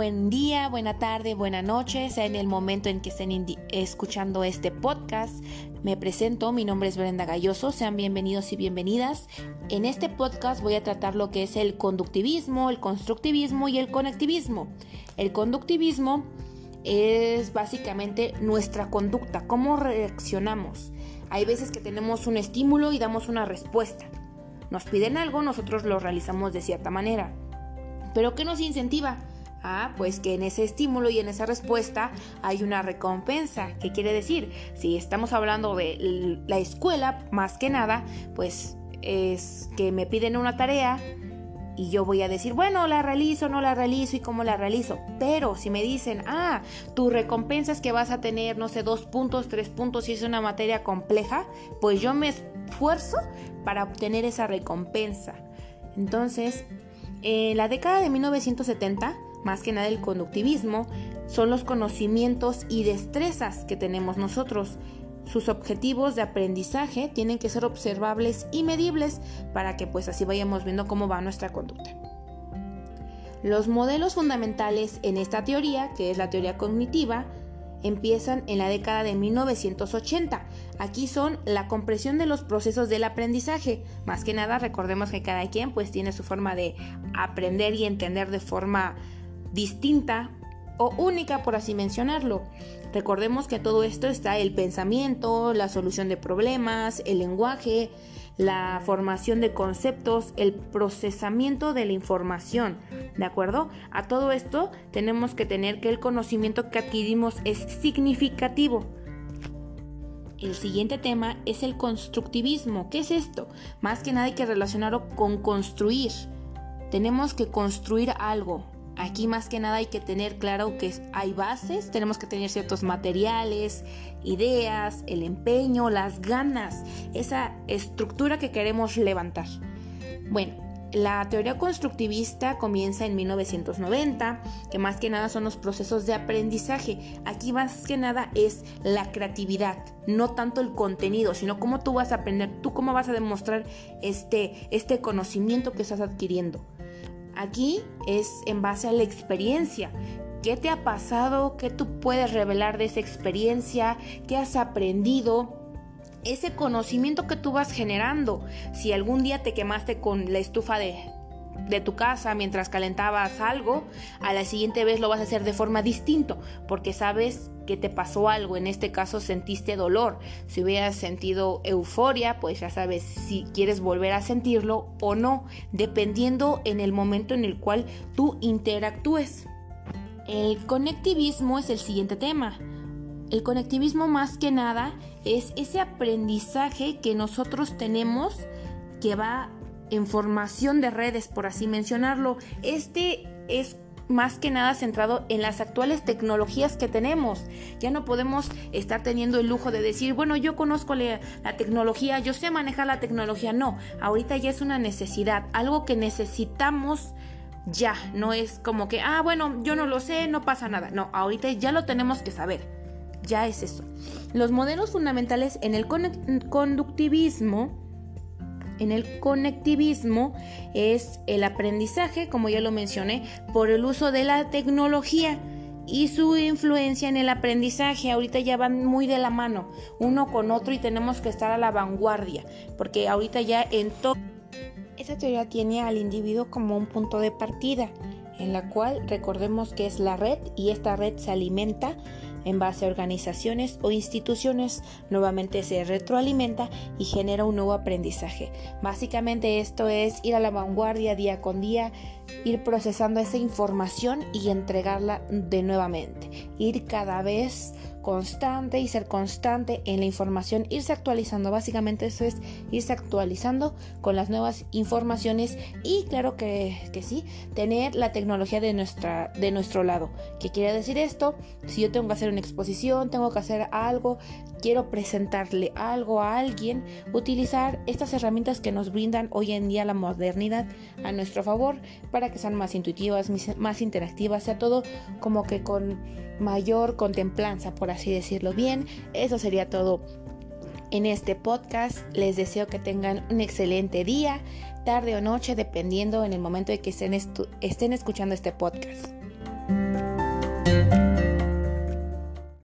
buen día, buena tarde, buena noche, sea en el momento en que estén escuchando este podcast. Me presento, mi nombre es Brenda Galloso, sean bienvenidos y bienvenidas. En este podcast voy a tratar lo que es el conductivismo, el constructivismo y el conectivismo. El conductivismo es básicamente nuestra conducta, cómo reaccionamos. Hay veces que tenemos un estímulo y damos una respuesta. Nos piden algo, nosotros lo realizamos de cierta manera. ¿Pero qué nos incentiva? Ah, pues que en ese estímulo y en esa respuesta hay una recompensa. ¿Qué quiere decir? Si estamos hablando de la escuela, más que nada, pues es que me piden una tarea y yo voy a decir, bueno, la realizo, no la realizo y cómo la realizo. Pero si me dicen, ah, tu recompensa es que vas a tener, no sé, dos puntos, tres puntos y es una materia compleja, pues yo me esfuerzo para obtener esa recompensa. Entonces, en la década de 1970, más que nada el conductivismo, son los conocimientos y destrezas que tenemos nosotros. Sus objetivos de aprendizaje tienen que ser observables y medibles para que pues así vayamos viendo cómo va nuestra conducta. Los modelos fundamentales en esta teoría, que es la teoría cognitiva, empiezan en la década de 1980. Aquí son la compresión de los procesos del aprendizaje. Más que nada, recordemos que cada quien pues tiene su forma de aprender y entender de forma distinta o única, por así mencionarlo. Recordemos que todo esto está el pensamiento, la solución de problemas, el lenguaje, la formación de conceptos, el procesamiento de la información. ¿De acuerdo? A todo esto tenemos que tener que el conocimiento que adquirimos es significativo. El siguiente tema es el constructivismo. ¿Qué es esto? Más que nada hay que relacionarlo con construir. Tenemos que construir algo, Aquí más que nada hay que tener claro que hay bases, tenemos que tener ciertos materiales, ideas, el empeño, las ganas, esa estructura que queremos levantar. Bueno, la teoría constructivista comienza en 1990, que más que nada son los procesos de aprendizaje. Aquí más que nada es la creatividad, no tanto el contenido, sino cómo tú vas a aprender, tú cómo vas a demostrar este, este conocimiento que estás adquiriendo. Aquí es en base a la experiencia. ¿Qué te ha pasado? ¿Qué tú puedes revelar de esa experiencia? ¿Qué has aprendido? Ese conocimiento que tú vas generando. Si algún día te quemaste con la estufa de, de tu casa mientras calentabas algo, a la siguiente vez lo vas a hacer de forma distinto, porque sabes que te pasó algo, en este caso sentiste dolor. Si hubieras sentido euforia, pues ya sabes si quieres volver a sentirlo o no, dependiendo en el momento en el cual tú interactúes. El conectivismo es el siguiente tema. El conectivismo más que nada es ese aprendizaje que nosotros tenemos que va en formación de redes, por así mencionarlo. Este es más que nada centrado en las actuales tecnologías que tenemos. Ya no podemos estar teniendo el lujo de decir, bueno, yo conozco la, tecnología, yo sé manejar la tecnología. No, ahorita ya es una necesidad, algo que necesitamos ya. No es como que, ah, bueno, yo no lo sé, no pasa nada. No, ahorita ya lo tenemos que saber. Ya es eso. Los modelos fundamentales en el conductivismo en el conectivismo es el aprendizaje, como ya lo mencioné, por el uso de la tecnología y su influencia en el aprendizaje. Ahorita ya van muy de la mano, uno con otro y tenemos que estar a la vanguardia, porque ahorita ya en todo... Esa teoría tiene al individuo como un punto de partida, en la cual recordemos que es la red y esta red se alimenta en base a organizaciones o instituciones, nuevamente se retroalimenta y genera un nuevo aprendizaje. Básicamente esto es ir a la vanguardia día con día, ir procesando esa información y entregarla de nuevamente, ir cada vez constante y ser constante en la información, irse actualizando. Básicamente eso es irse actualizando con las nuevas informaciones y claro que, que sí, tener la tecnología de, nuestra, de nuestro lado. ¿Qué quiere decir esto? Si yo tengo que hacer una exposición, tengo que hacer algo, quiero presentarle algo a alguien, utilizar estas herramientas que nos brindan hoy en día la modernidad a nuestro favor para que sean más intuitivas, más interactivas, sea todo como que con mayor contemplanza, así decirlo bien. Eso sería todo en este podcast. Les deseo que tengan un excelente día, tarde o noche, dependiendo en el momento de que estén, estén escuchando este podcast.